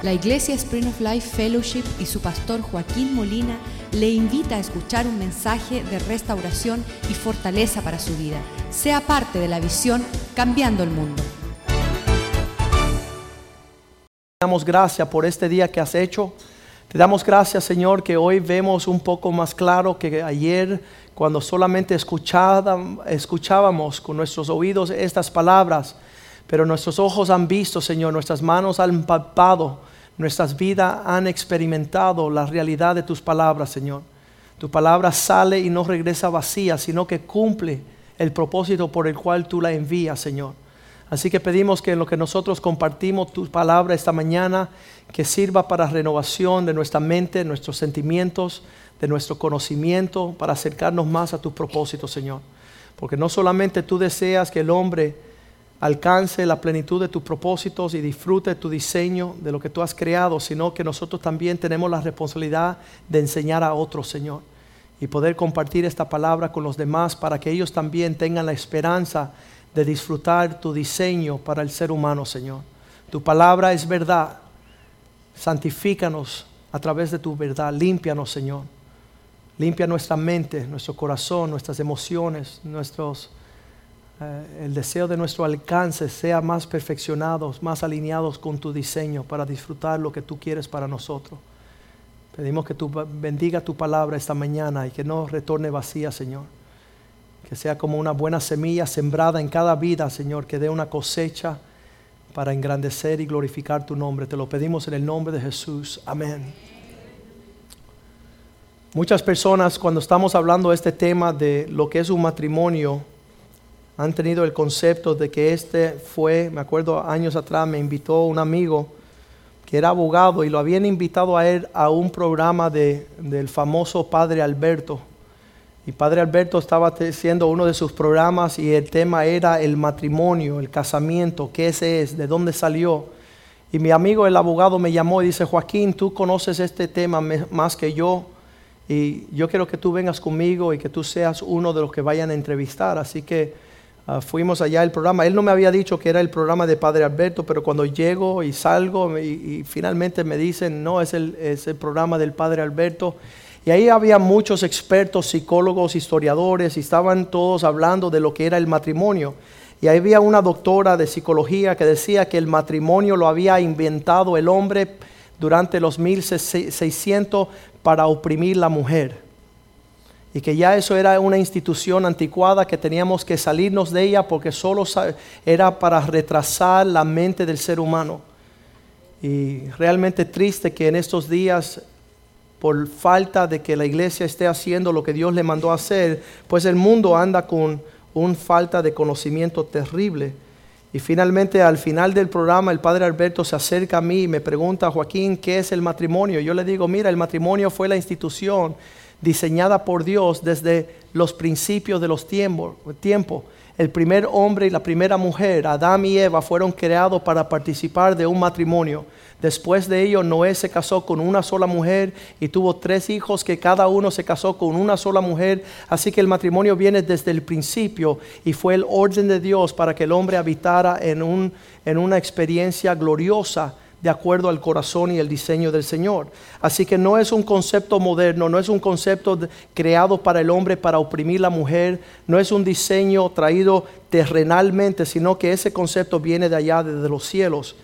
La Iglesia Spring of Life Fellowship y su pastor Joaquín Molina le invita a escuchar un mensaje de restauración y fortaleza para su vida. Sea parte de la visión Cambiando el Mundo. Te damos gracias por este día que has hecho. Te damos gracias, Señor, que hoy vemos un poco más claro que ayer, cuando solamente escuchábamos con nuestros oídos estas palabras, pero nuestros ojos han visto, Señor, nuestras manos han palpado, nuestras vidas han experimentado la realidad de tus palabras, Señor. Tu palabra sale y no regresa vacía, sino que cumple el propósito por el cual tú la envías, Señor. Así que pedimos que en lo que nosotros compartimos tu palabra esta mañana, que sirva para renovación de nuestra mente, nuestros sentimientos, de nuestro conocimiento, para acercarnos más a tu propósito, Señor. Porque no solamente tú deseas que el hombre alcance la plenitud de tus propósitos y disfrute tu diseño, de lo que tú has creado, sino que nosotros también tenemos la responsabilidad de enseñar a otros, Señor, y poder compartir esta palabra con los demás para que ellos también tengan la esperanza de disfrutar tu diseño para el ser humano, Señor. Tu palabra es verdad. Santifícanos a través de tu verdad. Límpianos, Señor. Limpia nuestra mente, nuestro corazón, nuestras emociones, nuestros, eh, el deseo de nuestro alcance sea más perfeccionados, más alineados con tu diseño para disfrutar lo que tú quieres para nosotros. Pedimos que tú bendiga tu palabra esta mañana y que no retorne vacía, Señor que sea como una buena semilla sembrada en cada vida, Señor, que dé una cosecha para engrandecer y glorificar tu nombre. Te lo pedimos en el nombre de Jesús. Amén. Muchas personas cuando estamos hablando de este tema de lo que es un matrimonio, han tenido el concepto de que este fue, me acuerdo años atrás, me invitó un amigo que era abogado y lo habían invitado a él a un programa de, del famoso padre Alberto y Padre Alberto estaba haciendo uno de sus programas y el tema era el matrimonio, el casamiento, qué ese es, de dónde salió. Y mi amigo el abogado me llamó y dice, Joaquín, tú conoces este tema más que yo y yo quiero que tú vengas conmigo y que tú seas uno de los que vayan a entrevistar. Así que ah, fuimos allá al programa. Él no me había dicho que era el programa de Padre Alberto, pero cuando llego y salgo y, finalmente me dicen, no, es el, es el programa del Padre Alberto. Y ahí había muchos expertos, psicólogos, historiadores, y estaban todos hablando de lo que era el matrimonio. Y ahí había una doctora de psicología que decía que el matrimonio lo había inventado el hombre durante los 1600 para oprimir la mujer. Y que ya eso era una institución anticuada que teníamos que salirnos de ella porque solo era para retrasar la mente del ser humano. Y realmente triste que en estos días por falta de que la iglesia esté haciendo lo que Dios le mandó hacer, pues el mundo anda con una falta de conocimiento terrible. Y finalmente al final del programa el padre Alberto se acerca a mí y me pregunta, Joaquín, ¿qué es el matrimonio? Yo le digo, mira, el matrimonio fue la institución diseñada por Dios desde los principios de los tiempos. Tiempo. El primer hombre y la primera mujer, Adán y Eva, fueron creados para participar de un matrimonio. Después de ello, Noé se casó con una sola mujer y tuvo tres hijos que cada uno se casó con una sola mujer. Así que el matrimonio viene desde el principio y fue el orden de Dios para que el hombre habitara en, un, en una experiencia gloriosa de acuerdo al corazón y el diseño del Señor. Así que no es un concepto moderno, no es un concepto creado para el hombre para oprimir la mujer, no es un diseño traído terrenalmente, sino que ese concepto viene de allá, desde los cielos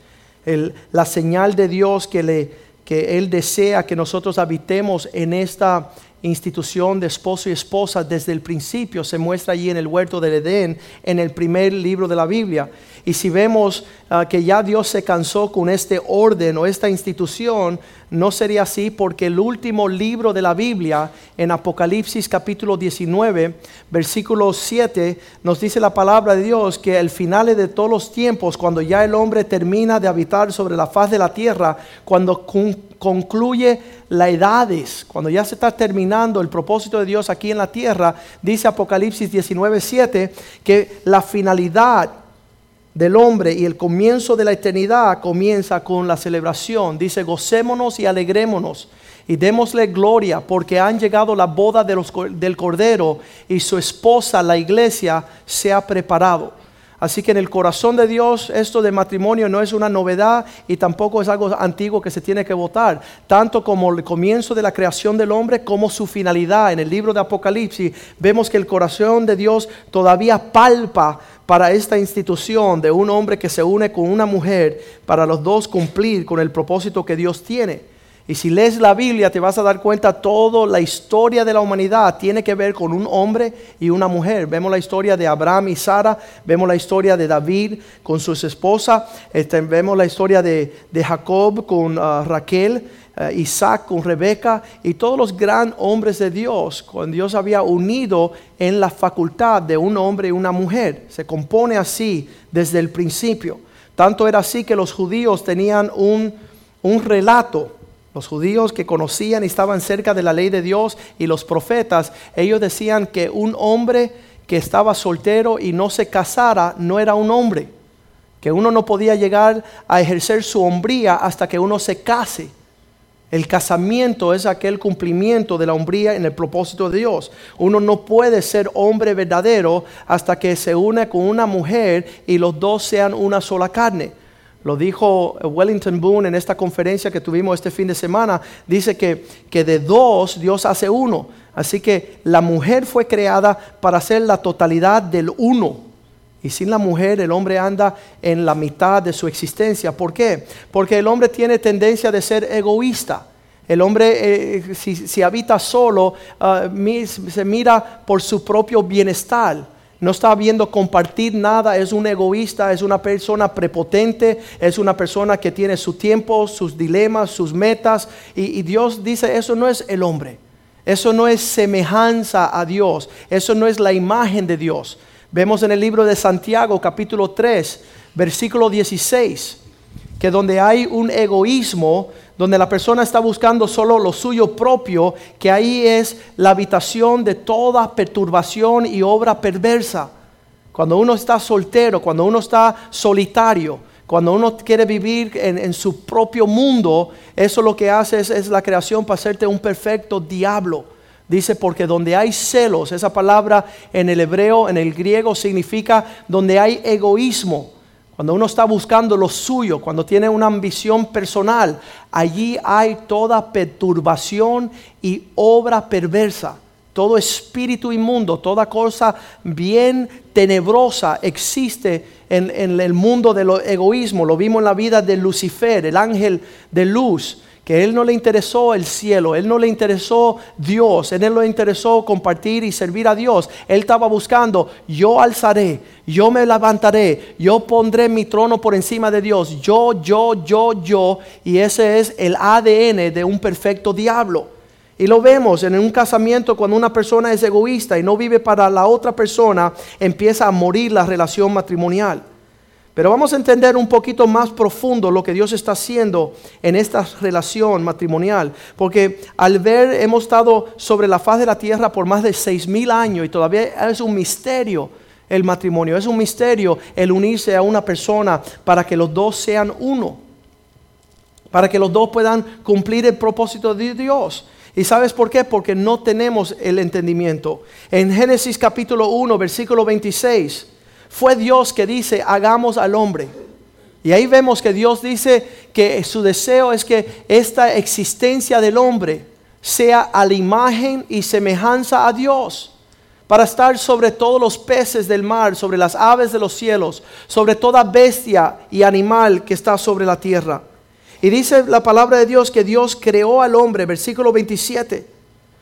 la señal de Dios que, que Él desea que nosotros habitemos en esta institución de esposo y esposa desde el principio se muestra allí en el huerto del Edén, en el primer libro de la Biblia. Y si vemos ah, que ya Dios se cansó con este orden o esta institución, no sería así porque el último libro de la Biblia, en Apocalipsis capítulo 19, versículo 7, nos dice la palabra de Dios que al final de todos los tiempos, cuando ya el hombre termina de habitar sobre la faz de la tierra, cuando concluye la edades, cuando ya se está terminando el propósito de Dios aquí en la tierra, dice Apocalipsis 19, 7, que la finalidad del hombre y el comienzo de la eternidad comienza con la celebración. Dice, gocémonos y alegrémonos y démosle gloria porque han llegado la boda de los, del Cordero y su esposa, la iglesia, se ha preparado. Así que en el corazón de Dios esto de matrimonio no es una novedad y tampoco es algo antiguo que se tiene que votar. Tanto como el comienzo de la creación del hombre como su finalidad. En el libro de Apocalipsis vemos que el corazón de Dios todavía palpa para esta institución de un hombre que se une con una mujer para los dos cumplir con el propósito que Dios tiene. Y si lees la Biblia te vas a dar cuenta toda la historia de la humanidad tiene que ver con un hombre y una mujer. Vemos la historia de Abraham y Sara, vemos la historia de David con su esposa, este, vemos la historia de, Jacob con ah, Raquel, Isaac con Rebeca y todos los grandes hombres de Dios, cuando Dios había unido en la facultad de un hombre y una mujer. Se compone así desde el principio. Tanto era así que los judíos tenían un, un relato los judíos que conocían y estaban cerca de la ley de Dios y los profetas, ellos decían que un hombre que estaba soltero y no se casara no era un hombre, que uno no podía llegar a ejercer su hombría hasta que uno se case. El casamiento es aquel cumplimiento de la hombría en el propósito de Dios. Uno no puede ser hombre verdadero hasta que se une con una mujer y los dos sean una sola carne. Lo dijo Wellington Boone en esta conferencia que tuvimos este fin de semana. Dice que, que de dos Dios hace uno. Así que la mujer fue creada para ser la totalidad del uno. Y sin la mujer el hombre anda en la mitad de su existencia. ¿Por qué? Porque el hombre tiene tendencia de ser egoísta. El hombre, eh, si, habita solo, ah, se mira por su propio bienestar no está viendo compartir nada, es un egoísta, es una persona prepotente, es una persona que tiene su tiempo, sus dilemas, sus metas. Y, Dios dice, eso no es el hombre, eso no es semejanza a Dios, eso no es la imagen de Dios. Vemos en el libro de Santiago capítulo 3, versículo 16, que donde hay un egoísmo, donde la persona está buscando solo lo suyo propio, que ahí es la habitación de toda perturbación y obra perversa. Cuando uno está soltero, cuando uno está solitario, cuando uno quiere vivir en, su propio mundo, eso lo que hace es, es la creación para hacerte un perfecto diablo. Dice, porque donde hay celos, esa palabra en el hebreo, en el griego, significa donde hay egoísmo cuando uno está buscando lo suyo, cuando tiene una ambición personal, allí hay toda perturbación y obra perversa. Todo espíritu inmundo, toda cosa bien tenebrosa existe en, en el mundo del egoísmo. Lo vimos en la vida de Lucifer, el ángel de luz que él no le interesó el cielo, él no le interesó Dios, él no le interesó compartir y servir a Dios. Él estaba buscando, yo alzaré, yo me levantaré, yo pondré mi trono por encima de Dios, yo, yo, yo, yo. Y ese es el ADN de un perfecto diablo. Y lo vemos en un casamiento cuando una persona es egoísta y no vive para la otra persona, empieza a morir la relación matrimonial. Pero vamos a entender un poquito más profundo lo que Dios está haciendo en esta relación matrimonial. Porque al ver, hemos estado sobre la faz de la tierra por más de seis mil años y todavía es un misterio el matrimonio. Es un misterio el unirse a una persona para que los dos sean uno. Para que los dos puedan cumplir el propósito de Dios. ¿Y sabes por qué? Porque no tenemos el entendimiento. En Génesis capítulo 1, versículo 26 fue Dios que dice, hagamos al hombre. Y ahí vemos que Dios dice que su deseo es que esta existencia del hombre sea a la imagen y semejanza a Dios, para estar sobre todos los peces del mar, sobre las aves de los cielos, sobre toda bestia y animal que está sobre la tierra. Y dice la palabra de Dios que Dios creó al hombre, versículo 27.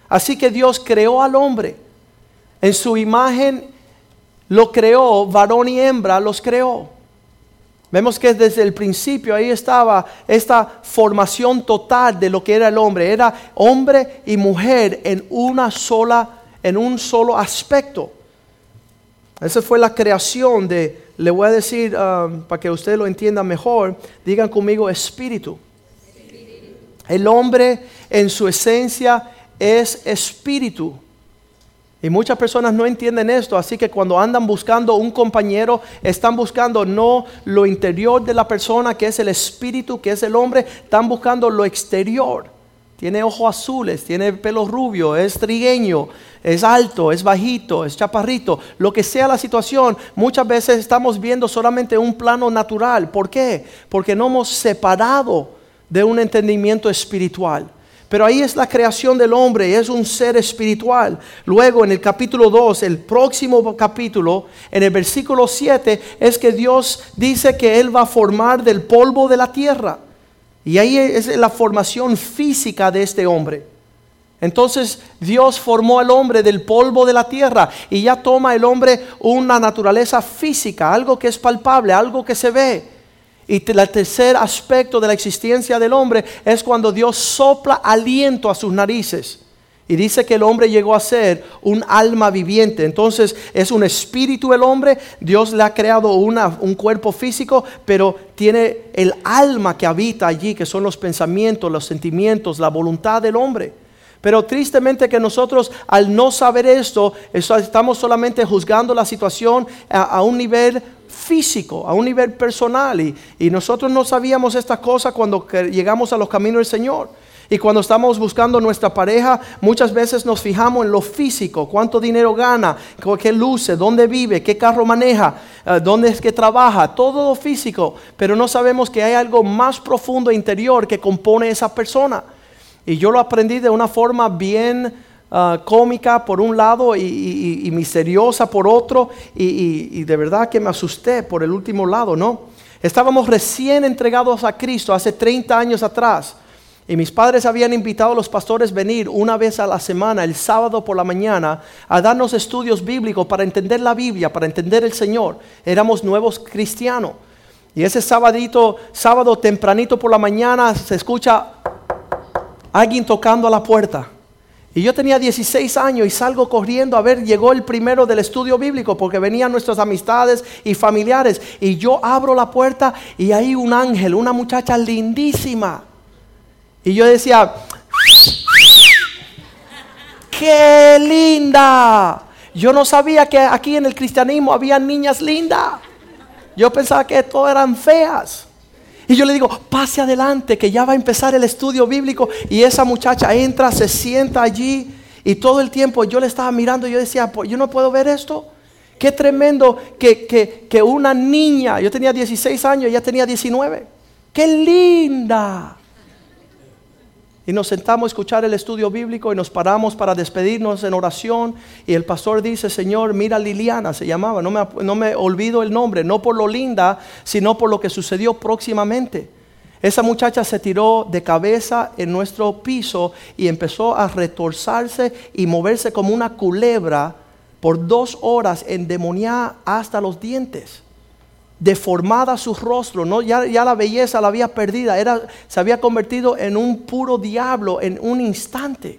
Así que Dios creó al hombre en su imagen lo creó, varón y hembra los creó. Vemos que desde el principio ahí estaba esta formación total de lo que era el hombre. Era hombre y mujer en una sola, en un solo aspecto. Esa fue la creación de, le voy a decir um, para que usted lo entienda mejor, digan conmigo espíritu. El hombre en su esencia es espíritu. Y muchas personas no entienden esto, así que cuando andan buscando un compañero, están buscando no lo interior de la persona, que es el espíritu, que es el hombre, están buscando lo exterior. tiene ojos azules, tiene pelo rubio, es trigueño, es alto, es bajito, es chaparrito, lo que sea la situación, muchas veces estamos viendo solamente un plano natural. ¿Por qué? Porque no hemos separado de un entendimiento espiritual. Pero ahí es la creación del hombre, es un ser espiritual. Luego en el capítulo 2, el próximo capítulo, en el versículo 7, es que Dios dice que Él va a formar del polvo de la tierra. Y ahí es la formación física de este hombre. Entonces Dios formó al hombre del polvo de la tierra y ya toma el hombre una naturaleza física, algo que es palpable, algo que se ve. Y el tercer aspecto de la existencia del hombre es cuando Dios sopla aliento a sus narices. Y dice que el hombre llegó a ser un alma viviente. Entonces es un espíritu el hombre. Dios le ha creado un cuerpo físico, pero tiene el alma que habita allí, que son los pensamientos, los sentimientos, la voluntad del hombre. Pero tristemente que nosotros al no saber esto, estamos solamente juzgando la situación a, un nivel físico, a un nivel personal. Y, nosotros no sabíamos esta cosa cuando llegamos a los caminos del Señor. Y cuando estamos buscando nuestra pareja, muchas veces nos fijamos en lo físico, cuánto dinero gana, qué luce, dónde vive, qué carro maneja, eh, dónde es que trabaja, todo lo físico, pero no sabemos que hay algo más profundo e interior que compone esa persona. Y yo lo aprendí de una forma bien ah, cómica por un lado y, misteriosa por otro. Y, de verdad que me asusté por el último lado, ¿no? Estábamos recién entregados a Cristo hace 30 años atrás. Y mis padres habían invitado a los pastores a venir una vez a la semana, el sábado por la mañana, a darnos estudios bíblicos para entender la Biblia, para entender el Señor. Éramos nuevos cristianos. Y ese sábado, sábado tempranito por la mañana se escucha alguien tocando a la puerta. Y yo tenía 16 años y salgo corriendo a ver, llegó el primero del estudio bíblico porque venían nuestras amistades y familiares. Y yo abro la puerta y hay un ángel, una muchacha lindísima. Y yo decía, ¡qué linda! Yo no sabía que aquí en el cristianismo había niñas lindas. Yo pensaba que todas eran feas. Y yo le digo, pase adelante, que ya va a empezar el estudio bíblico. Y esa muchacha entra, se sienta allí. Y todo el tiempo yo le estaba mirando y yo decía, pues yo no puedo ver esto. Qué tremendo que, que, que una niña, yo tenía 16 años, ella tenía 19. Qué linda. Y nos sentamos a escuchar el estudio bíblico y nos paramos para despedirnos en oración. Y el pastor dice, Señor, mira Liliana, se llamaba, no me, no me olvido el nombre, no por lo linda, sino por lo que sucedió próximamente. Esa muchacha se tiró de cabeza en nuestro piso y empezó a retorzarse y moverse como una culebra por dos horas endemoniada hasta los dientes deformada su rostro, ¿no? ya, ya la belleza la había perdida, era, se había convertido en un puro diablo en un instante.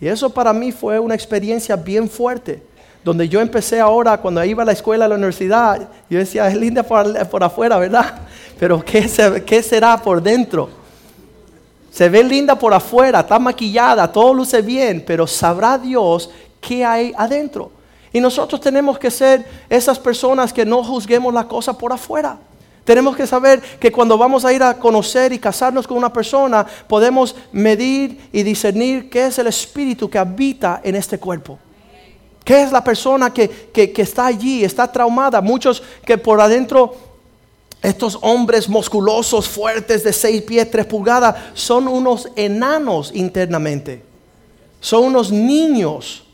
Y eso para mí fue una experiencia bien fuerte, donde yo empecé ahora, cuando iba a la escuela, a la universidad, yo decía, es linda por, afuera, ¿verdad? Pero ¿qué, ¿qué será por dentro? Se ve linda por afuera, está maquillada, todo luce bien, pero sabrá Dios qué hay adentro. Y nosotros tenemos que ser esas personas que no juzguemos la cosa por afuera. Tenemos que saber que cuando vamos a ir a conocer y casarnos con una persona, podemos medir y discernir qué es el espíritu que habita en este cuerpo. ¿Qué es la persona que, que, está allí, está traumada? Muchos que por adentro estos hombres musculosos, fuertes, de seis pies, tres pulgadas, son unos enanos internamente. Son unos niños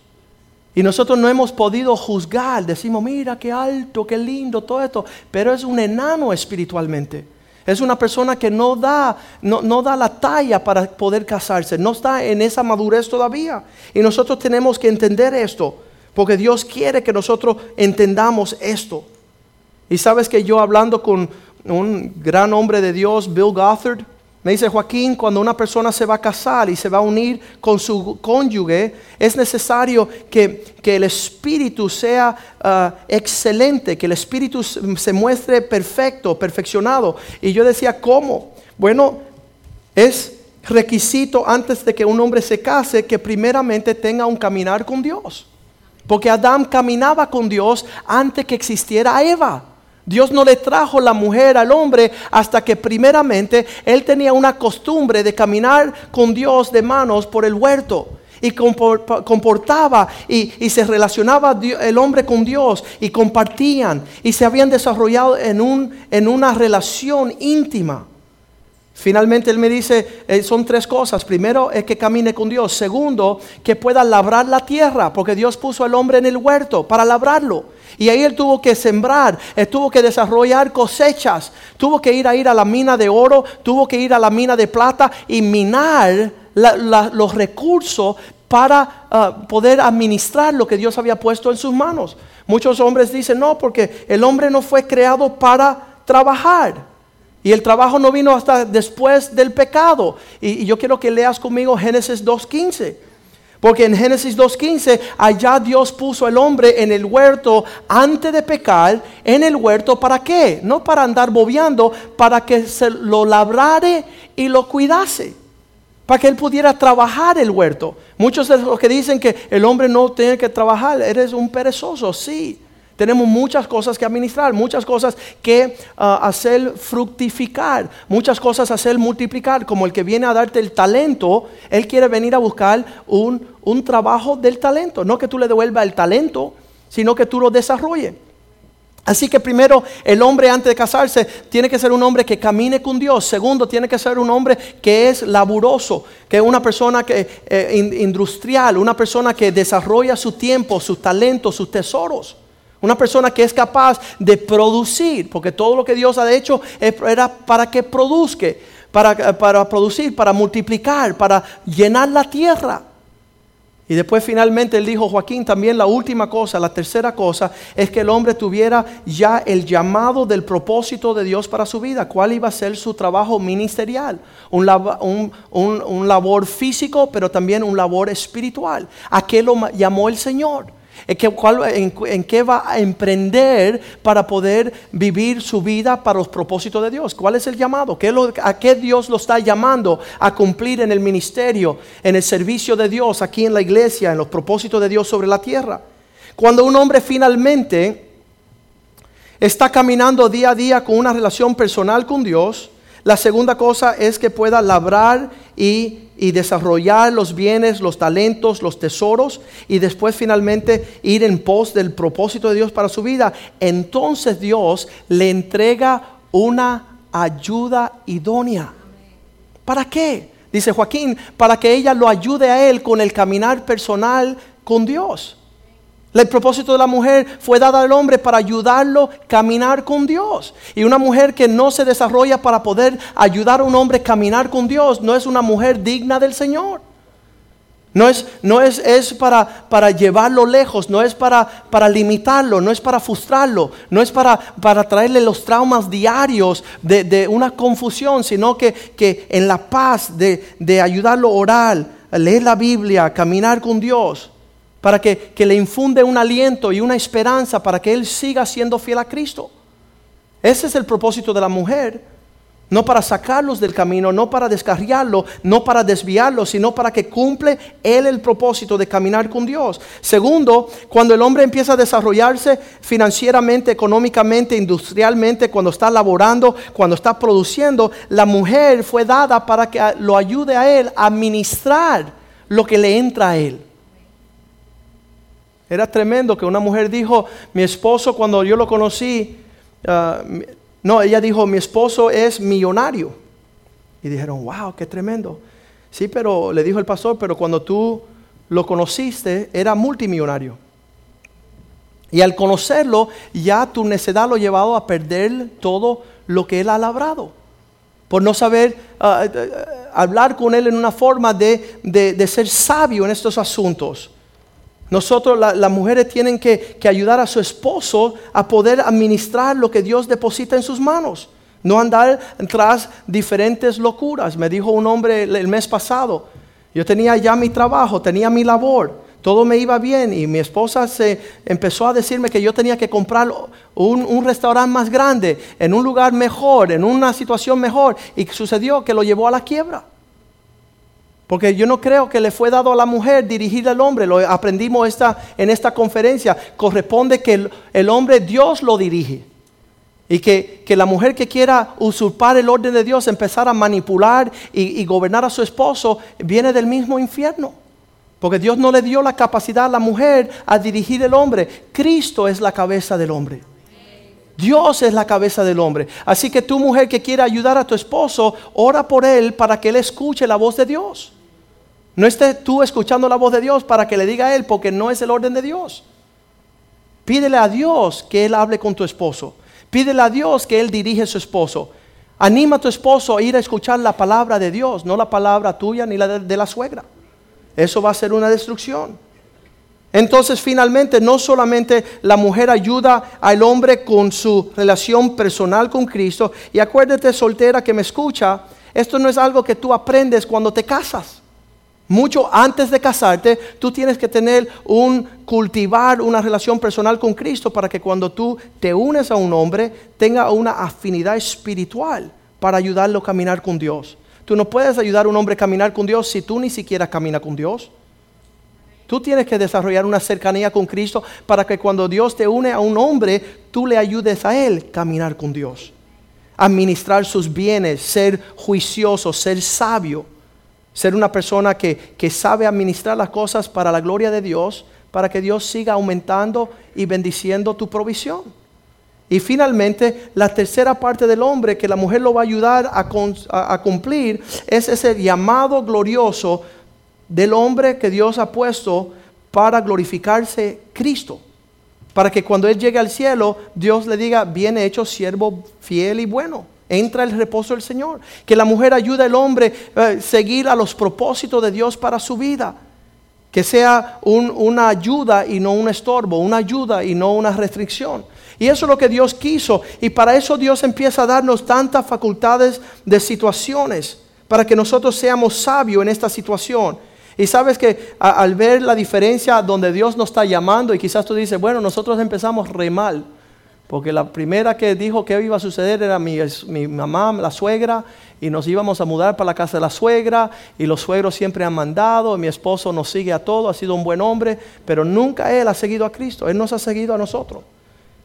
y nosotros no hemos podido juzgar, decimos, mira qué alto, qué lindo, todo esto, pero es un enano espiritualmente. Es una persona que no da, no, da la talla para poder casarse, no está en esa madurez todavía. Y nosotros tenemos que entender esto, porque Dios quiere que nosotros entendamos esto. Y sabes que yo hablando con un gran hombre de Dios, Bill Gothard, me dice Joaquín, cuando una persona se va a casar y se va a unir con su cónyuge, es necesario que, el espíritu sea ah, excelente, que el espíritu se muestre perfecto, perfeccionado. Y yo decía, ¿cómo? Bueno, es requisito antes de que un hombre se case que primeramente tenga un caminar con Dios. Porque Adán caminaba con Dios antes que existiera Eva. Dios no le trajo la mujer al hombre hasta que primeramente él tenía una costumbre de caminar con Dios de manos por el huerto y comportaba y, se relacionaba el hombre con Dios y compartían y se habían desarrollado en, un, en una relación íntima. Finalmente él me dice, eh, son tres cosas. Primero es que camine con Dios. Segundo, que pueda labrar la tierra, porque Dios puso al hombre en el huerto para labrarlo. Y ahí él tuvo que sembrar, él tuvo que desarrollar cosechas, tuvo que ir a ir a la mina de oro, tuvo que ir a la mina de plata y minar los recursos para ah, poder administrar lo que Dios había puesto en sus manos. Muchos hombres dicen, no, porque el hombre no fue creado para trabajar. Y el trabajo no vino hasta después del pecado. Y, yo quiero que leas conmigo Génesis 2.15. Porque en Génesis 2.15, allá Dios puso al hombre en el huerto antes de pecar, en el huerto, ¿para qué? No para andar bobeando, para que se lo labrare y lo cuidase. Para que él pudiera trabajar el huerto. Muchos de los que dicen que el hombre no tiene que trabajar, eres un perezoso, sí. Tenemos muchas cosas que administrar, muchas cosas que ah, hacer fructificar, muchas cosas hacer multiplicar, como el que viene a darte el talento, él quiere venir a buscar un, un trabajo del talento, no que tú le devuelvas el talento, sino que tú lo desarrolles. Así que primero, el hombre antes de casarse tiene que ser un hombre que camine con Dios. Segundo, tiene que ser un hombre que es laburoso, que es una persona que, eh, industrial, una persona que desarrolla su tiempo, sus talentos, sus tesoros. Una persona que es capaz de producir, porque todo lo que Dios ha hecho era para que produzca, para, para producir, para multiplicar, para llenar la tierra. Y después finalmente él dijo, Joaquín, también la última cosa, la tercera cosa, es que el hombre tuviera ya el llamado del propósito de Dios para su vida. ¿Cuál iba a ser su trabajo ministerial? Un, un labor físico, pero también un labor espiritual. ¿A qué lo llamó el Señor? ¿En qué, va a emprender para poder vivir su vida para los propósitos de Dios? ¿Cuál es el llamado? ¿A qué Dios lo está llamando a cumplir en el ministerio, en el servicio de Dios, aquí en la iglesia, en los propósitos de Dios sobre la tierra? Cuando un hombre finalmente está caminando día a día con una relación personal con Dios, la segunda cosa es que pueda labrar y, desarrollar los bienes, los talentos, los tesoros y después finalmente ir en pos del propósito de Dios para su vida. Entonces Dios le entrega una ayuda idónea. ¿Para qué? Dice Joaquín, para que ella lo ayude a él con el caminar personal con Dios. El propósito de la mujer fue dado al hombre para ayudarlo a caminar con Dios. Y una mujer que no se desarrolla para poder ayudar a un hombre a caminar con Dios no es una mujer digna del Señor. No es, no es, es para, para, llevarlo lejos, no es para, para, limitarlo, no es para frustrarlo, no es para, para traerle los traumas diarios de, de una confusión, sino que, que, en la paz de, de ayudarlo a orar, leer la Biblia, caminar con Dios para que, le infunde un aliento y una esperanza para que él siga siendo fiel a Cristo. Ese es el propósito de la mujer. No para sacarlos del camino, no para descarriarlo, no para desviarlo, sino para que cumple él el propósito de caminar con Dios. Segundo, cuando el hombre empieza a desarrollarse financieramente, económicamente, industrialmente, cuando está laborando, cuando está produciendo, la mujer fue dada para que lo ayude a él a administrar lo que le entra a él. Era tremendo que una mujer dijo, mi esposo cuando yo lo conocí, ah, no, ella dijo, mi esposo es millonario. Y dijeron, wow, qué tremendo. Sí, pero le dijo el pastor, pero cuando tú lo conociste, era multimillonario. Y al conocerlo, ya tu necedad lo ha llevado a perder todo lo que él ha labrado. Por no saber ah, ah, hablar con él en una forma de, de ser sabio en estos asuntos. Nosotros, las mujeres, tienen que, ayudar a su esposo a poder administrar lo que Dios deposita en sus manos. No andar tras diferentes locuras. Me dijo un hombre el, mes pasado, yo tenía ya mi trabajo, tenía mi labor, todo me iba bien y mi esposa se empezó a decirme que yo tenía que comprar un, un restaurante más grande, en un lugar mejor, en una situación mejor y sucedió que lo llevó a la quiebra. Porque yo no creo que le fue dado a la mujer dirigir al hombre. Lo aprendimos esta, en esta conferencia. Corresponde que el, hombre Dios lo dirige. Y que, que, la mujer que quiera usurpar el orden de Dios, empezar a manipular y, y, gobernar a su esposo, viene del mismo infierno. Porque Dios no le dio la capacidad a la mujer a dirigir el hombre. Cristo es la cabeza del hombre. Dios es la cabeza del hombre. Así que tu mujer que quiere ayudar a tu esposo, ora por él para que él escuche la voz de Dios. No estés tú escuchando la voz de Dios para que le diga a él, porque no es el orden de Dios. Pídele a Dios que él hable con tu esposo. Pídele a Dios que Él dirige a su esposo. Anima a tu esposo a ir a escuchar la palabra de Dios, no la palabra tuya ni la de, de la suegra. Eso va a ser una destrucción. Entonces finalmente no solamente la mujer ayuda al hombre con su relación personal con Cristo, y acuérdate soltera que me escucha, esto no es algo que tú aprendes cuando te casas. Mucho antes de casarte, tú tienes que tener un cultivar una relación personal con Cristo para que cuando tú te unes a un hombre tenga una afinidad espiritual para ayudarlo a caminar con Dios. Tú no puedes ayudar a un hombre a caminar con Dios si tú ni siquiera caminas con Dios. Tú tienes que desarrollar una cercanía con Cristo para que cuando Dios te une a un hombre, tú le ayudes a él a caminar con Dios. Administrar sus bienes, ser juicioso, ser sabio ser una persona que, sabe administrar las cosas para la gloria de Dios, para que Dios siga aumentando y bendiciendo tu provisión. Y finalmente, la tercera parte del hombre que la mujer lo va a ayudar a, a, cumplir es ese llamado glorioso del hombre que Dios ha puesto para glorificarse Cristo. Para que cuando Él llegue al cielo, Dios le diga, bien hecho, siervo fiel y bueno entra el reposo del Señor. Que la mujer ayude al hombre a eh, seguir a los propósitos de Dios para su vida. Que sea una ayuda y no un estorbo, una ayuda y no una restricción. Y eso es lo que Dios quiso. Y para eso Dios empieza a darnos tantas facultades de situaciones, para que nosotros seamos sabios en esta situación. Y sabes que al ver la diferencia donde Dios nos está llamando, y quizás tú dices, bueno, nosotros empezamos re mal. Porque la primera que dijo que iba a suceder era mi, mamá, la suegra, y nos íbamos a mudar para la casa de la suegra, y los suegros siempre han mandado, mi esposo nos sigue a todo, ha sido un buen hombre, pero nunca él ha seguido a Cristo, él nos ha seguido a nosotros.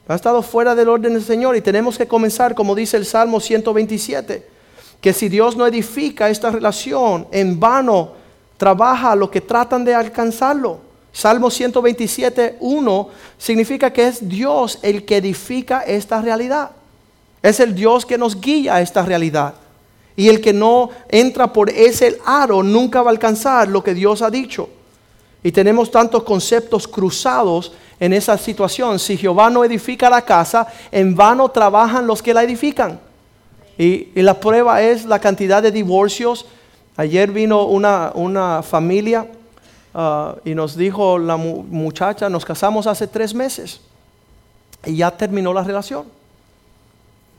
Ha estado fuera del orden del Señor y tenemos que comenzar, como dice el Salmo 127, que si Dios no edifica esta relación, en vano trabaja lo que tratan de alcanzarlo. Salmo 127, 1 significa que es Dios el que edifica esta realidad. Es el Dios que nos guía a esta realidad. Y el que no entra por ese aro nunca va a alcanzar lo que Dios ha dicho. Y tenemos tantos conceptos cruzados en esa situación. Si Jehová no edifica la casa, en vano trabajan los que la edifican. Y, y la prueba es la cantidad de divorcios. Ayer vino una, una familia Ah, y nos dijo la muchacha, nos casamos hace tres meses y ya terminó la relación.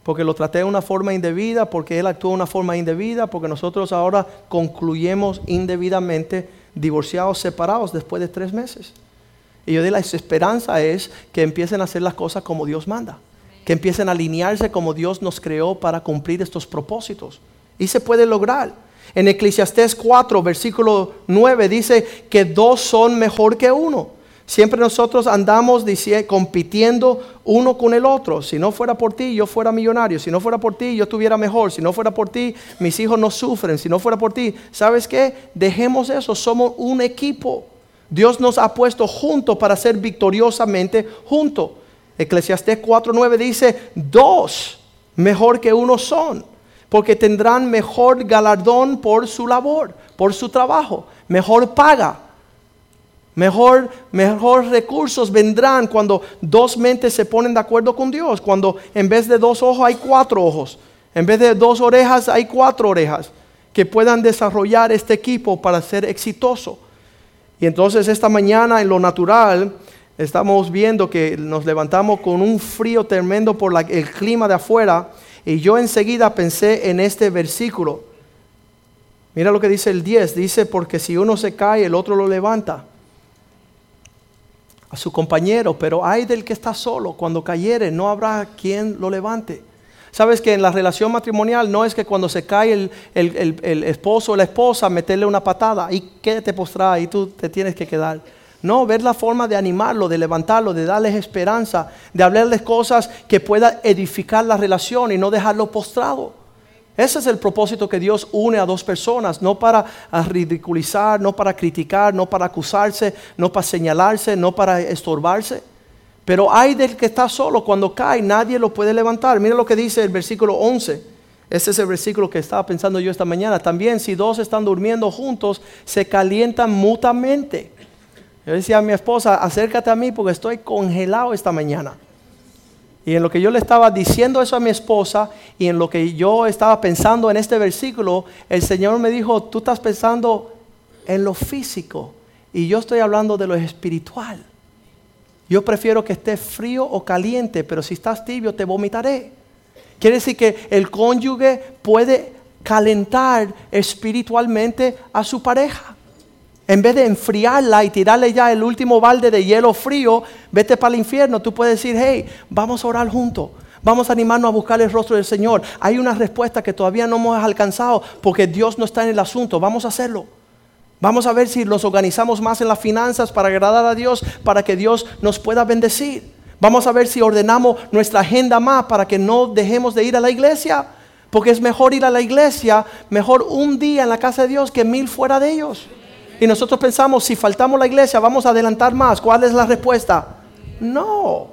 Porque lo traté de una forma indebida, porque él actuó de una forma indebida, porque nosotros ahora concluyemos indebidamente divorciados, separados después de tres meses. Y yo de la esperanza es que empiecen a hacer las cosas como Dios manda, que empiecen a alinearse como Dios nos creó para cumplir estos propósitos. Y se puede lograr. En Eclesiastés 4, versículo 9 dice que dos son mejor que uno. Siempre nosotros andamos compitiendo uno con el otro. Si no fuera por ti, yo fuera millonario. Si no fuera por ti, yo estuviera mejor. Si no fuera por ti, mis hijos no sufren. Si no fuera por ti, ¿sabes qué? Dejemos eso. Somos un equipo. Dios nos ha puesto juntos para ser victoriosamente juntos. Eclesiastés 4.9 dice, dos mejor que uno son porque tendrán mejor galardón por su labor, por su trabajo, mejor paga, mejor, mejor recursos vendrán cuando dos mentes se ponen de acuerdo con Dios, cuando en vez de dos ojos hay cuatro ojos, en vez de dos orejas hay cuatro orejas, que puedan desarrollar este equipo para ser exitoso. Y entonces esta mañana en lo natural estamos viendo que nos levantamos con un frío tremendo por el clima de afuera y yo enseguida pensé en este versículo. Mira lo que dice el 10. Dice, porque si uno se cae, el otro lo levanta a su compañero, pero hay del que está solo. Cuando cayere, no habrá quien lo levante. Sabes que en la relación matrimonial no es que cuando se cae el, el esposo o la esposa, meterle una patada y quédate postrada y tú te tienes que quedar. No, ver la forma de animarlo, de levantarlo, de darles esperanza, de hablarles cosas que puedan edificar la relación y no dejarlo postrado. Ese es el propósito que Dios une a dos personas, no para ridiculizar, no para criticar, no para acusarse, no para señalarse, no para estorbarse. Pero hay del que está solo, cuando cae nadie lo puede levantar. Mira lo que dice el versículo 11. Ese es el versículo que estaba pensando yo esta mañana. También si dos están durmiendo juntos, se calientan mutuamente. Yo decía a mi esposa, acércate a mí porque estoy congelado esta mañana. Y en lo que yo le estaba diciendo eso a mi esposa y en lo que yo estaba pensando en este versículo, el Señor me dijo, tú estás pensando en lo físico y yo estoy hablando de lo espiritual. Yo prefiero que esté frío o caliente, pero si estás tibio te vomitaré. Quiere decir que el cónyuge puede calentar espiritualmente a su pareja. En vez de enfriarla y tirarle ya el último balde de hielo frío, vete para el infierno. Tú puedes decir, hey, vamos a orar juntos. Vamos a animarnos a buscar el rostro del Señor. Hay una respuesta que todavía no hemos alcanzado porque Dios no está en el asunto. Vamos a hacerlo. Vamos a ver si nos organizamos más en las finanzas para agradar a Dios, para que Dios nos pueda bendecir. Vamos a ver si ordenamos nuestra agenda más para que no dejemos de ir a la iglesia. Porque es mejor ir a la iglesia, mejor un día en la casa de Dios que mil fuera de ellos. Y nosotros pensamos, si faltamos la iglesia, vamos a adelantar más. ¿Cuál es la respuesta? No.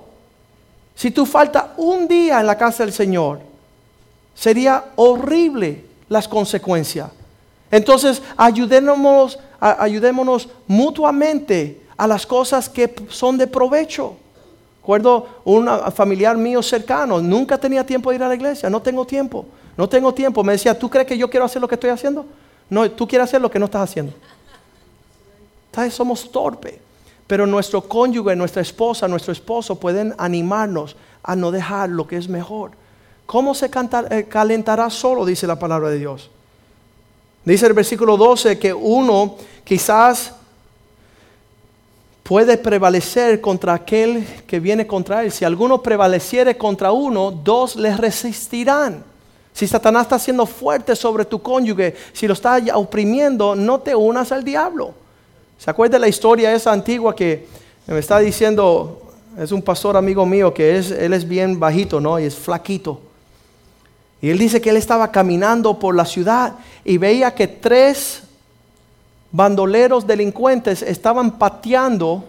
Si tú faltas un día en la casa del Señor, sería horrible las consecuencias. Entonces, ayudémonos, ayudémonos mutuamente a las cosas que son de provecho. Recuerdo un familiar mío cercano, nunca tenía tiempo de ir a la iglesia, no tengo tiempo, no tengo tiempo. Me decía, ¿tú crees que yo quiero hacer lo que estoy haciendo? No, tú quieres hacer lo que no estás haciendo somos torpe. Pero nuestro cónyuge, nuestra esposa, nuestro esposo pueden animarnos a no dejar lo que es mejor. ¿Cómo se eh, calentará solo? Dice la palabra de Dios. Dice el versículo 12 que uno quizás puede prevalecer contra aquel que viene contra él. Si alguno prevaleciere contra uno, dos le resistirán. Si Satanás está siendo fuerte sobre tu cónyuge, si lo está oprimiendo, no te unas al diablo. ¿Se acuerda la historia esa antigua que me está diciendo, es un pastor amigo mío que es, él es bien bajito, ¿no? Y es flaquito. Y él dice que él estaba caminando por la ciudad y veía que tres bandoleros delincuentes estaban pateando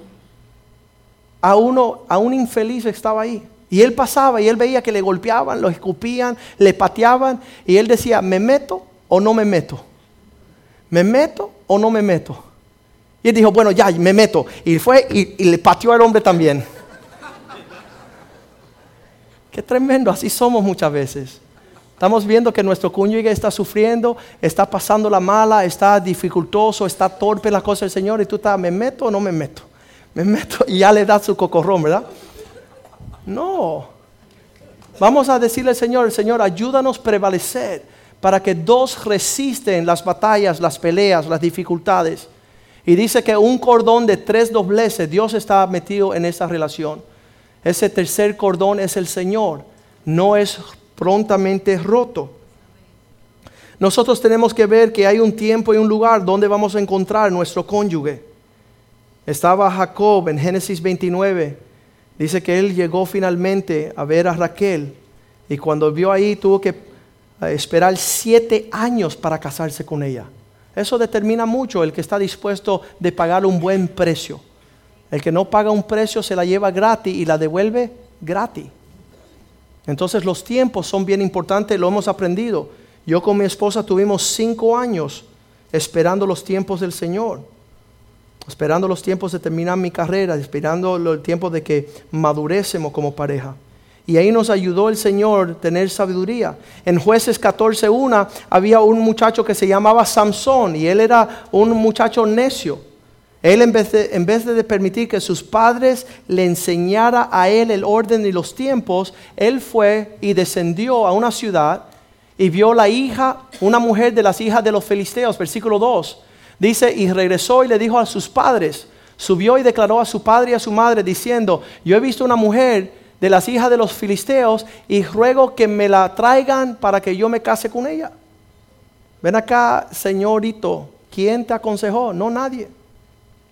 a uno, a un infeliz que estaba ahí. Y él pasaba y él veía que le golpeaban, lo escupían, le pateaban. Y él decía, ¿me meto o no me meto? ¿Me meto o no me meto? Y él dijo, bueno, ya, me meto. Y fue y, le pateó al hombre también. Qué tremendo, así somos muchas veces. Estamos viendo que nuestro cónyuge está sufriendo, está pasando la mala, está dificultoso, está torpe la cosa del Señor y tú estás, ¿me meto o no me meto? Me meto y ya le das su cocorrón, ¿verdad? No. Vamos a decirle al Señor, Señor, ayúdanos a prevalecer para que dos resisten las batallas, las peleas, las dificultades. Y dice que un cordón de tres dobleces, Dios está metido en esa relación. Ese tercer cordón es el Señor, no es prontamente roto. Nosotros tenemos que ver que hay un tiempo y un lugar donde vamos a encontrar nuestro cónyuge. Estaba Jacob en Génesis 29. Dice que él llegó finalmente a ver a Raquel y cuando vio ahí tuvo que eh, esperar siete años para casarse con ella. Eso determina mucho el que está dispuesto de pagar un buen precio. El que no paga un precio se la lleva gratis y la devuelve gratis. Entonces los tiempos son bien importantes, lo hemos aprendido. Yo con mi esposa tuvimos cinco años esperando los tiempos del Señor, esperando los tiempos de terminar mi carrera, esperando el tiempo de que madurecemos como pareja. Y ahí nos ayudó el Señor tener sabiduría. En jueces 14.1 había un muchacho que se llamaba Samson y él era un muchacho necio. Él en vez, de, en vez de permitir que sus padres le enseñara a él el orden y los tiempos, él fue y descendió a una ciudad y vio la hija, una mujer de las hijas de los filisteos, versículo 2. Dice, y regresó y le dijo a sus padres, subió y declaró a su padre y a su madre diciendo, yo he visto una mujer de las hijas de los filisteos y ruego que me la traigan para que yo me case con ella. Ven acá, señorito, ¿quién te aconsejó? No nadie.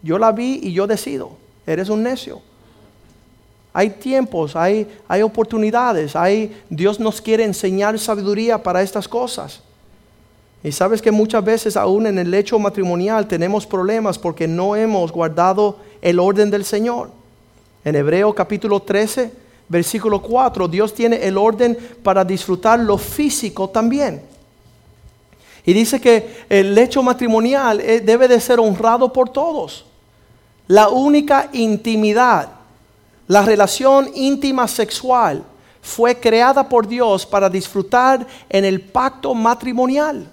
Yo la vi y yo decido. Eres un necio. Hay tiempos, hay, hay oportunidades, hay, Dios nos quiere enseñar sabiduría para estas cosas. Y sabes que muchas veces aún en el hecho matrimonial tenemos problemas porque no hemos guardado el orden del Señor. En Hebreo capítulo 13, versículo 4, Dios tiene el orden para disfrutar lo físico también. Y dice que el hecho matrimonial eh, debe de ser honrado por todos. La única intimidad la relación íntima sexual fue creada por Dios para disfrutar en el pacto matrimonial.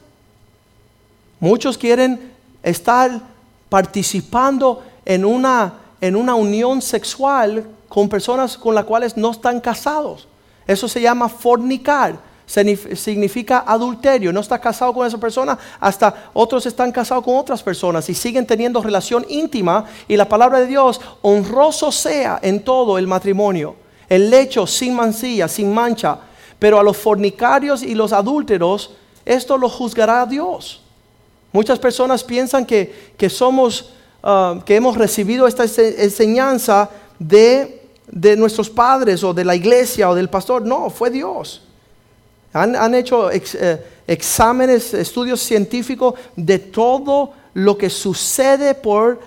Muchos quieren estar participando en una, en una unión sexual con personas con las cuales no están casados. Eso se llama fornicar significa adulterio. No está casado con esa persona, hasta otros están casados con otras personas y siguen teniendo relación íntima. Y la palabra de Dios, honroso sea en todo el matrimonio, el lecho sin mancilla, sin mancha. Pero a los fornicarios y los adúlteros, esto lo juzgará Dios. Muchas personas piensan que, somos, ah, que hemos recibido esta enseñanza de, de nuestros padres o de la iglesia o del pastor. No, fue Dios. Han, hecho eh, exámenes, estudios científicos de todo lo que sucede por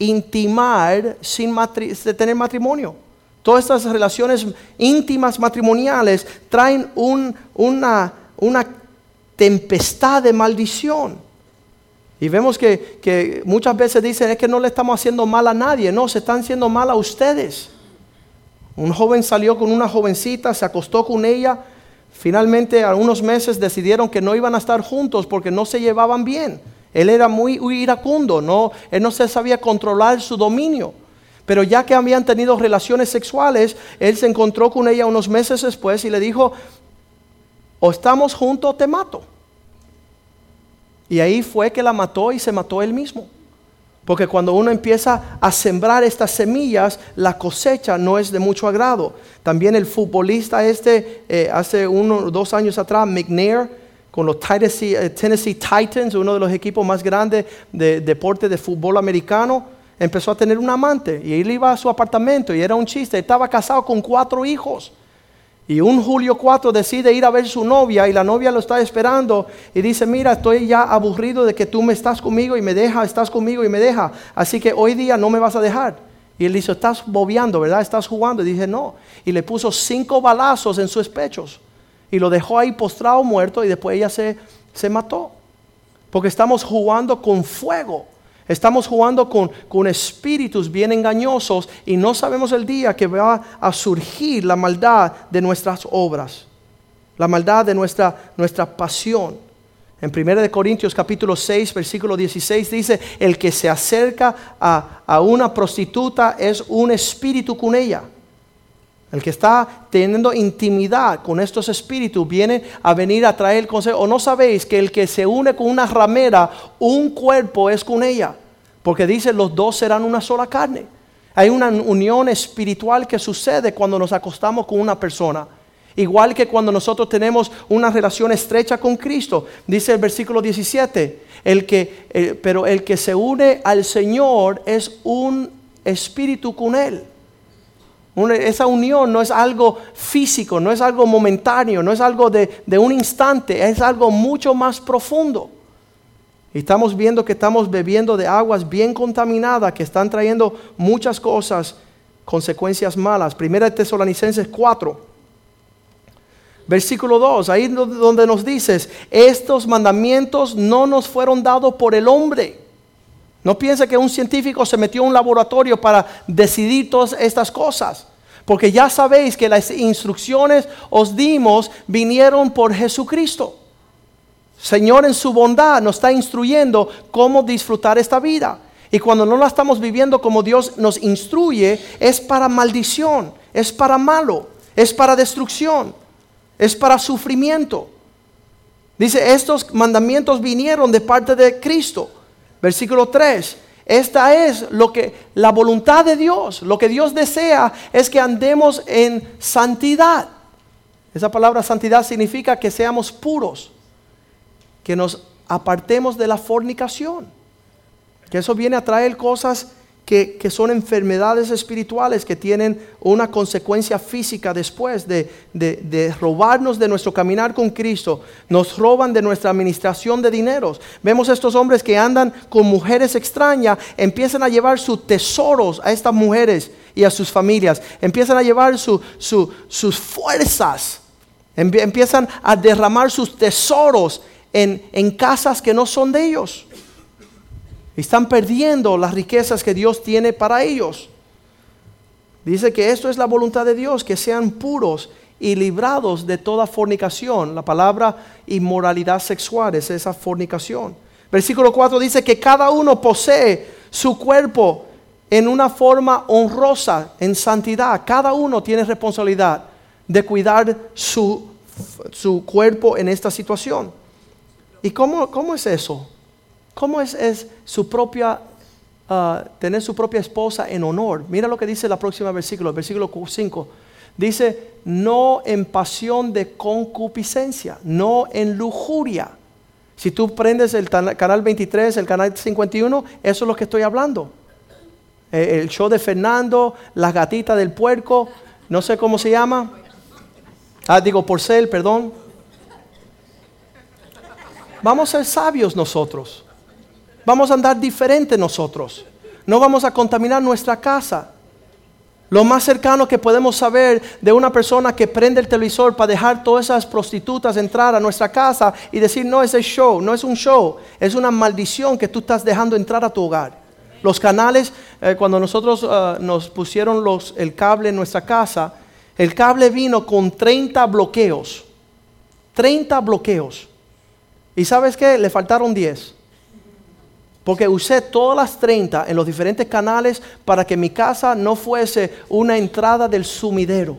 intimar sin tener matrimonio. Todas estas relaciones íntimas matrimoniales traen una, una tempestad de maldición. Y vemos que, que, muchas veces dicen es que no le estamos haciendo mal a nadie, no, se están haciendo mal a ustedes. Un joven salió con una jovencita, se acostó con ella Finalmente, a unos meses decidieron que no iban a estar juntos porque no se llevaban bien. Él era muy, iracundo, no, él no se sabía controlar su dominio. Pero ya que habían tenido relaciones sexuales, él se encontró con ella unos meses después y le dijo, o estamos juntos o te mato. Y ahí fue que la mató y se mató él mismo. Porque cuando uno empieza a sembrar estas semillas, la cosecha no es de mucho agrado. También el futbolista este, eh, hace uno dos años atrás, McNair, con los eh, Tennessee, Titans, uno de los equipos más grandes de deporte de fútbol americano, empezó a tener un amante. Y él iba a su apartamento y era un chiste. Estaba casado con cuatro hijos. Y un Julio 4 decide ir a ver su novia y la novia lo está esperando y dice, mira, estoy ya aburrido de que tú me estás conmigo y me deja, estás conmigo y me deja. Así que hoy día no me vas a dejar. Y él dice, estás bobeando, ¿verdad? Estás jugando. Y dice, no. Y le puso cinco balazos en sus pechos. Y lo dejó ahí postrado, muerto, y después ella se, se mató. Porque estamos jugando con fuego. Estamos jugando con, espíritus bien engañosos y no sabemos el día que va a surgir la maldad de nuestras obras, la maldad de nuestra, nuestra pasión. En 1 Corintios capítulo 6, versículo 16 dice, el que se acerca a, a una prostituta es un espíritu con ella. El que está teniendo intimidad con estos espíritus viene a venir a traer el consejo. ¿O no sabéis que el que se une con una ramera, un cuerpo es con ella? Porque dice, los dos serán una sola carne. Hay una unión espiritual que sucede cuando nos acostamos con una persona. Igual que cuando nosotros tenemos una relación estrecha con Cristo. Dice el versículo 17, el que, eh, pero el que se une al Señor es un espíritu con Él esa unión no es algo físico, no es algo momentáneo, no es algo de, de un instante, es algo mucho más profundo. Y estamos viendo que estamos bebiendo de aguas bien contaminadas que están trayendo muchas cosas, consecuencias malas. Primera de Tesalonicenses 4, versículo 2, ahí donde nos dices, estos mandamientos no nos fueron dados por el hombre no piense que un científico se metió en un laboratorio para decidir todas estas cosas. Porque ya sabéis que las instrucciones os dimos vinieron por Jesucristo. Señor en su bondad nos está instruyendo cómo disfrutar esta vida. Y cuando no la estamos viviendo como Dios nos instruye, es para maldición, es para malo, es para destrucción, es para sufrimiento. Dice, estos mandamientos vinieron de parte de Cristo Versículo 3. Esta es lo que la voluntad de Dios, lo que Dios desea es que andemos en santidad. Esa palabra santidad significa que seamos puros, que nos apartemos de la fornicación. Que eso viene a traer cosas que, son enfermedades espirituales que tienen una consecuencia física después de, de, robarnos de nuestro caminar con Cristo. Nos roban de nuestra administración de dineros. Vemos estos hombres que andan con mujeres extrañas, empiezan a llevar sus tesoros a estas mujeres y a sus familias. Empiezan a llevar sus fuerzas. Empiezan a derramar sus tesoros en, en casas que no son de ellos. Están perdiendo las riquezas que Dios tiene para ellos. Dice que esto es la voluntad de Dios, que sean puros y librados de toda fornicación. La palabra inmoralidad sexual es esa fornicación. Versículo 4 dice que cada uno posee su cuerpo en una forma honrosa, en santidad. Cada uno tiene responsabilidad de cuidar su, su cuerpo en esta situación. ¿Y cómo, cómo es eso? ¿Cómo es, su propia, ah, tener su propia esposa en honor? Mira lo que dice la próxima versículo, el versículo 5. Dice, no en pasión de concupiscencia, no en lujuria. Si tú prendes el canal 23, el canal 51, eso es lo que estoy hablando. Eh, el show de Fernando, la gatita del puerco, no sé cómo se llama. Ah, digo porcel, perdón. Vamos a ser sabios nosotros. Vamos a andar diferente nosotros. No vamos a contaminar nuestra casa. Lo más cercano que podemos saber de una persona que prende el televisor para dejar todas esas prostitutas entrar a nuestra casa y decir, no es el show, no es un show, es una maldición que tú estás dejando entrar a tu hogar. Los canales, eh, cuando nosotros eh, nos pusieron los, el cable en nuestra casa, el cable vino con 30 bloqueos. 30 bloqueos. ¿Y sabes qué? Le faltaron 10. Porque usé todas las 30 en los diferentes canales para que mi casa no fuese una entrada del sumidero.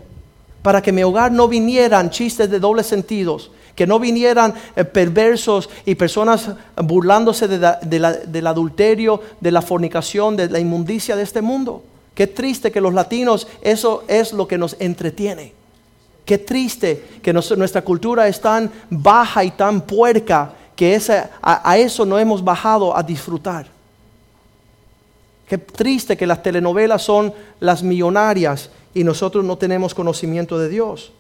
Para que mi hogar no vinieran chistes de dobles sentidos. Que no vinieran eh, perversos y personas burlándose del adulterio, de la fornicación, de la inmundicia de este mundo. Qué triste que los latinos eso es lo que nos entretiene. Qué triste que nuestra cultura es tan baja y tan puerca que a, eso no hemos bajado a disfrutar. Qué triste que las telenovelas son las millonarias y nosotros no tenemos conocimiento de Dios.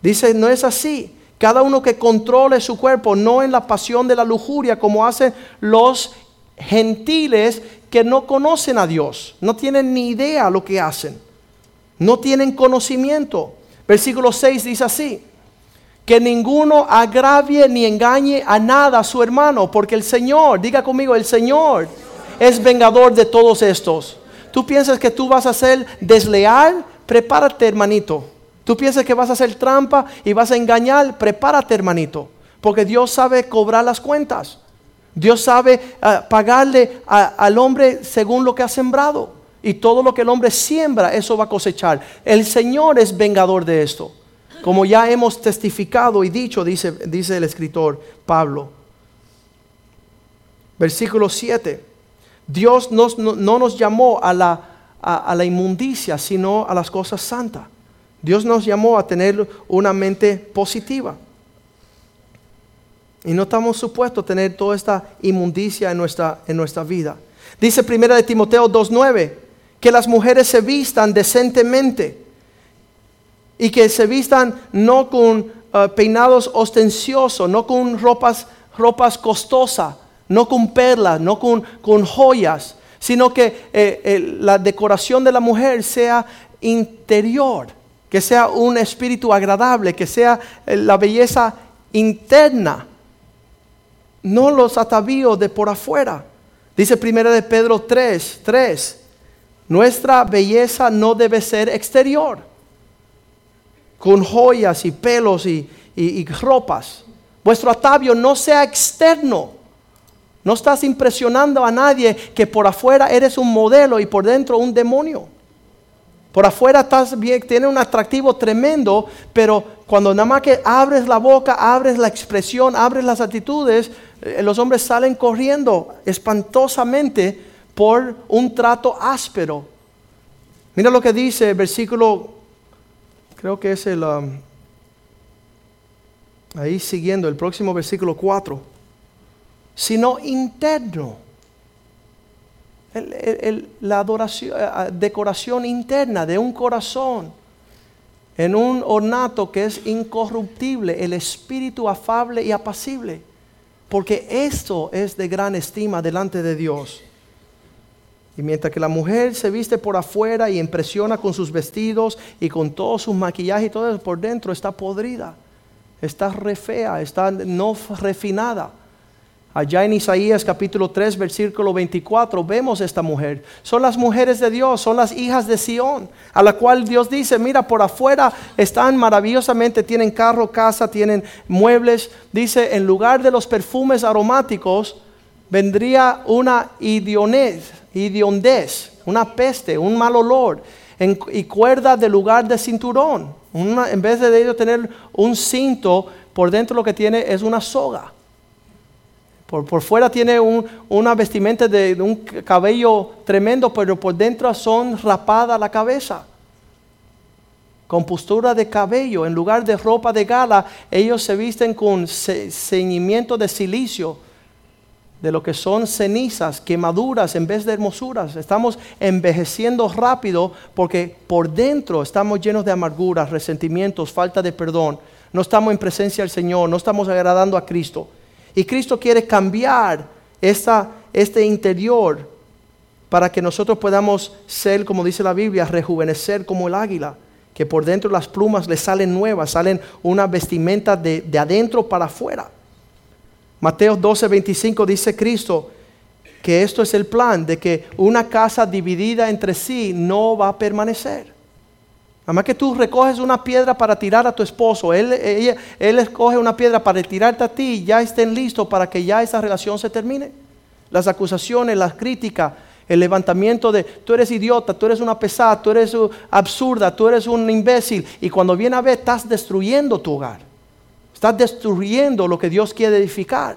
Dice, no es así. Cada uno que controle su cuerpo, no en la pasión de la lujuria, como hacen los gentiles que no conocen a Dios, no tienen ni idea lo que hacen, no tienen conocimiento. Versículo 6 dice así, que ninguno agravie ni engañe a nada a su hermano, porque el Señor, diga conmigo, el Señor es vengador de todos estos. Tú piensas que tú vas a ser desleal, prepárate hermanito. Tú piensas que vas a hacer trampa y vas a engañar, prepárate hermanito, porque Dios sabe cobrar las cuentas. Dios sabe ah, pagarle al hombre según lo que ha sembrado. Y todo lo que el hombre siembra, eso va a cosechar. El Señor es vengador de esto. Como ya hemos testificado y dicho, dice, dice el escritor Pablo. Versículo 7. Dios no, nos llamó a la, a, la inmundicia, sino a las cosas santas. Dios nos llamó a tener una mente positiva. Y no estamos supuestos a tener toda esta inmundicia en nuestra, en nuestra vida. Dice primera de Timoteo 2.9, que las mujeres se vistan decentemente y que se vistan no con uh, peinados ostenciosos, no con ropas, ropas costosas, no con perlas, no con, con joyas, sino que eh, la decoración de la mujer sea interior, que sea un espíritu agradable, que sea eh, la belleza interna, no los atavíos de por afuera. Dice primera de Pedro 3, 3, nuestra belleza no debe ser exterior con joyas y pelos y, ropas. Vuestro atavio no sea externo. No estás impresionando a nadie que por afuera eres un modelo y por dentro un demonio. Por afuera estás bien, tiene un atractivo tremendo, pero cuando nada más que abres la boca, abres la expresión, abres las actitudes, eh, los hombres salen corriendo espantosamente por un trato áspero. Mira lo que dice el versículo Creo que es el... Um, ahí siguiendo el próximo versículo 4. Sino interno. la adoración, eh, decoración interna de un corazón en un ornato que es incorruptible, el espíritu afable y apacible, porque esto es de gran estima delante de Dios. Y mientras que la mujer se viste por afuera y impresiona con sus vestidos y con todo su maquillaje y todo eso, por dentro está podrida, está re fea, está no refinada. Allá en Isaías capítulo 3, versículo 24, vemos esta mujer. Son las mujeres de Dios, son las hijas de Sión, a la cual Dios dice, mira, por afuera están maravillosamente, tienen carro, casa, tienen muebles. Dice, en lugar de los perfumes aromáticos, vendría una idionez, idiondez, una peste, un mal olor, y cuerda de lugar de cinturón. En vez de ello tener un cinto, por dentro lo que tiene es una soga. Por, por fuera tiene un- una vestimenta de, un cabello tremendo, pero por dentro son rapada la cabeza. Con postura de cabello, en lugar de ropa de gala, ellos se visten con ce- ceñimiento de silicio, de lo que son cenizas, quemaduras en vez de hermosuras. Estamos envejeciendo rápido porque por dentro estamos llenos de amarguras, resentimientos, falta de perdón. No estamos en presencia del Señor, no estamos agradando a Cristo. Y Cristo quiere cambiar esta, este interior para que nosotros podamos ser, como dice la Biblia, rejuvenecer como el águila, que por dentro las plumas le salen nuevas, salen una vestimenta de, de adentro para afuera. Mateo 12, 25 dice Cristo que esto es el plan, de que una casa dividida entre sí no va a permanecer. Además que tú recoges una piedra para tirar a tu esposo, él, ella- él escoge una piedra para tirarte a ti ya estén listos para que ya esa relación se termine. Las acusaciones, las críticas, el levantamiento de tú eres idiota, tú eres una pesada, tú eres uh, absurda, tú eres un imbécil. Y cuando viene a ver, estás destruyendo tu hogar. Estás destruyendo lo que Dios quiere edificar.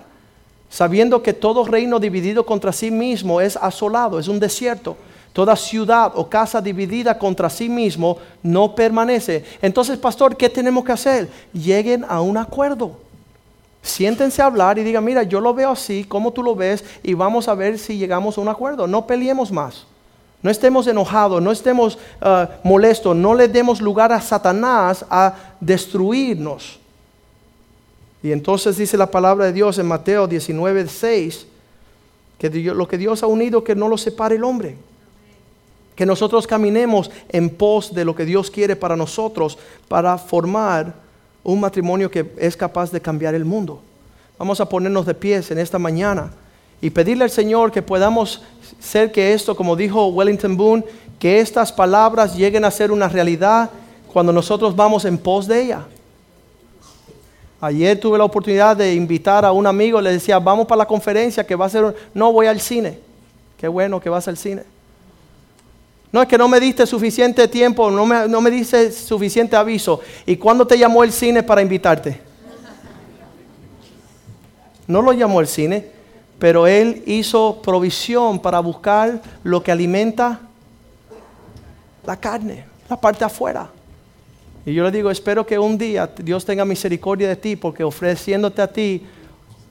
Sabiendo que todo reino dividido contra sí mismo es asolado, es un desierto. Toda ciudad o casa dividida contra sí mismo no permanece. Entonces, pastor, ¿qué tenemos que hacer? Lleguen a un acuerdo. Siéntense a hablar y digan, mira, yo lo veo así, ¿cómo tú lo ves? Y vamos a ver si llegamos a un acuerdo. No peleemos más. No estemos enojados, no estemos ah, molestos, no le demos lugar a Satanás a destruirnos. Y entonces dice la palabra de Dios en Mateo 19, 6, que lo que Dios ha unido, que no lo separe el hombre. Que nosotros caminemos en pos de lo que Dios quiere para nosotros, para formar un matrimonio que es capaz de cambiar el mundo. Vamos a ponernos de pies en esta mañana y pedirle al Señor que podamos ser que esto, como dijo Wellington Boone, que estas palabras lleguen a ser una realidad cuando nosotros vamos en pos de ella. Ayer tuve la oportunidad de invitar a un amigo, le decía, vamos para la conferencia que va a ser, un- no voy al cine. Qué bueno que vas al cine. No es que no me diste suficiente tiempo, no me, no me diste suficiente aviso. ¿Y cuándo te llamó el cine para invitarte? No lo llamó el cine, pero él hizo provisión para buscar lo que alimenta la carne, la parte afuera. Y yo le digo, espero que un día Dios tenga misericordia de ti, porque ofreciéndote a ti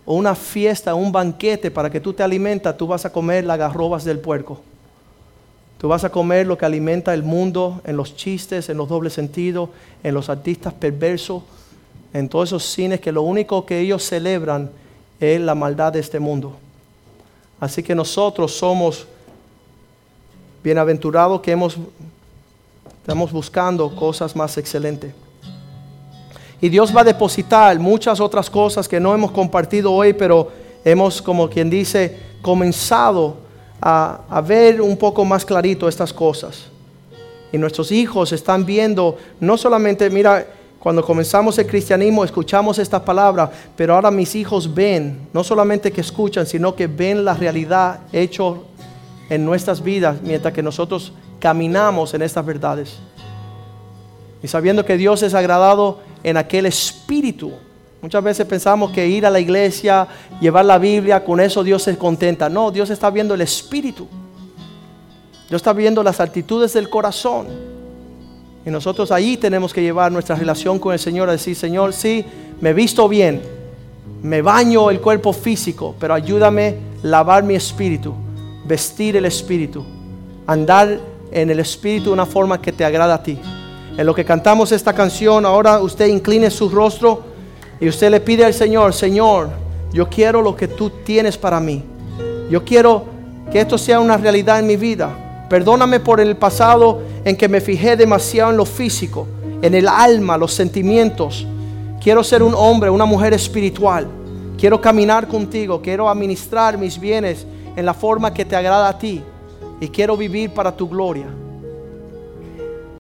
una fiesta, un banquete para que tú te alimentas, tú vas a comer las garrobas del puerco. Tú vas a comer lo que alimenta el mundo en los chistes, en los dobles sentidos, en los artistas perversos, en todos esos cines que lo único que ellos celebran es la maldad de este mundo. Así que nosotros somos bienaventurados que hemos, estamos buscando cosas más excelentes. Y Dios va a depositar muchas otras cosas que no hemos compartido hoy, pero hemos, como quien dice, comenzado a, a ver un poco más clarito estas cosas. Y nuestros hijos están viendo, no solamente, mira, cuando comenzamos el cristianismo escuchamos estas palabras, pero ahora mis hijos ven, no solamente que escuchan, sino que ven la realidad hecho en nuestras vidas mientras que nosotros caminamos en estas verdades. Y sabiendo que Dios es agradado en aquel espíritu. Muchas veces pensamos que ir a la iglesia, llevar la Biblia, con eso Dios se contenta. No, Dios está viendo el espíritu. Dios está viendo las actitudes del corazón. Y nosotros ahí tenemos que llevar nuestra relación con el Señor a decir, Señor, sí, me visto bien, me baño el cuerpo físico, pero ayúdame a lavar mi espíritu vestir el Espíritu, andar en el Espíritu de una forma que te agrada a ti. En lo que cantamos esta canción, ahora usted incline su rostro y usted le pide al Señor, Señor, yo quiero lo que tú tienes para mí. Yo quiero que esto sea una realidad en mi vida. Perdóname por el pasado en que me fijé demasiado en lo físico, en el alma, los sentimientos. Quiero ser un hombre, una mujer espiritual. Quiero caminar contigo, quiero administrar mis bienes en la forma que te agrada a ti y quiero vivir para tu gloria.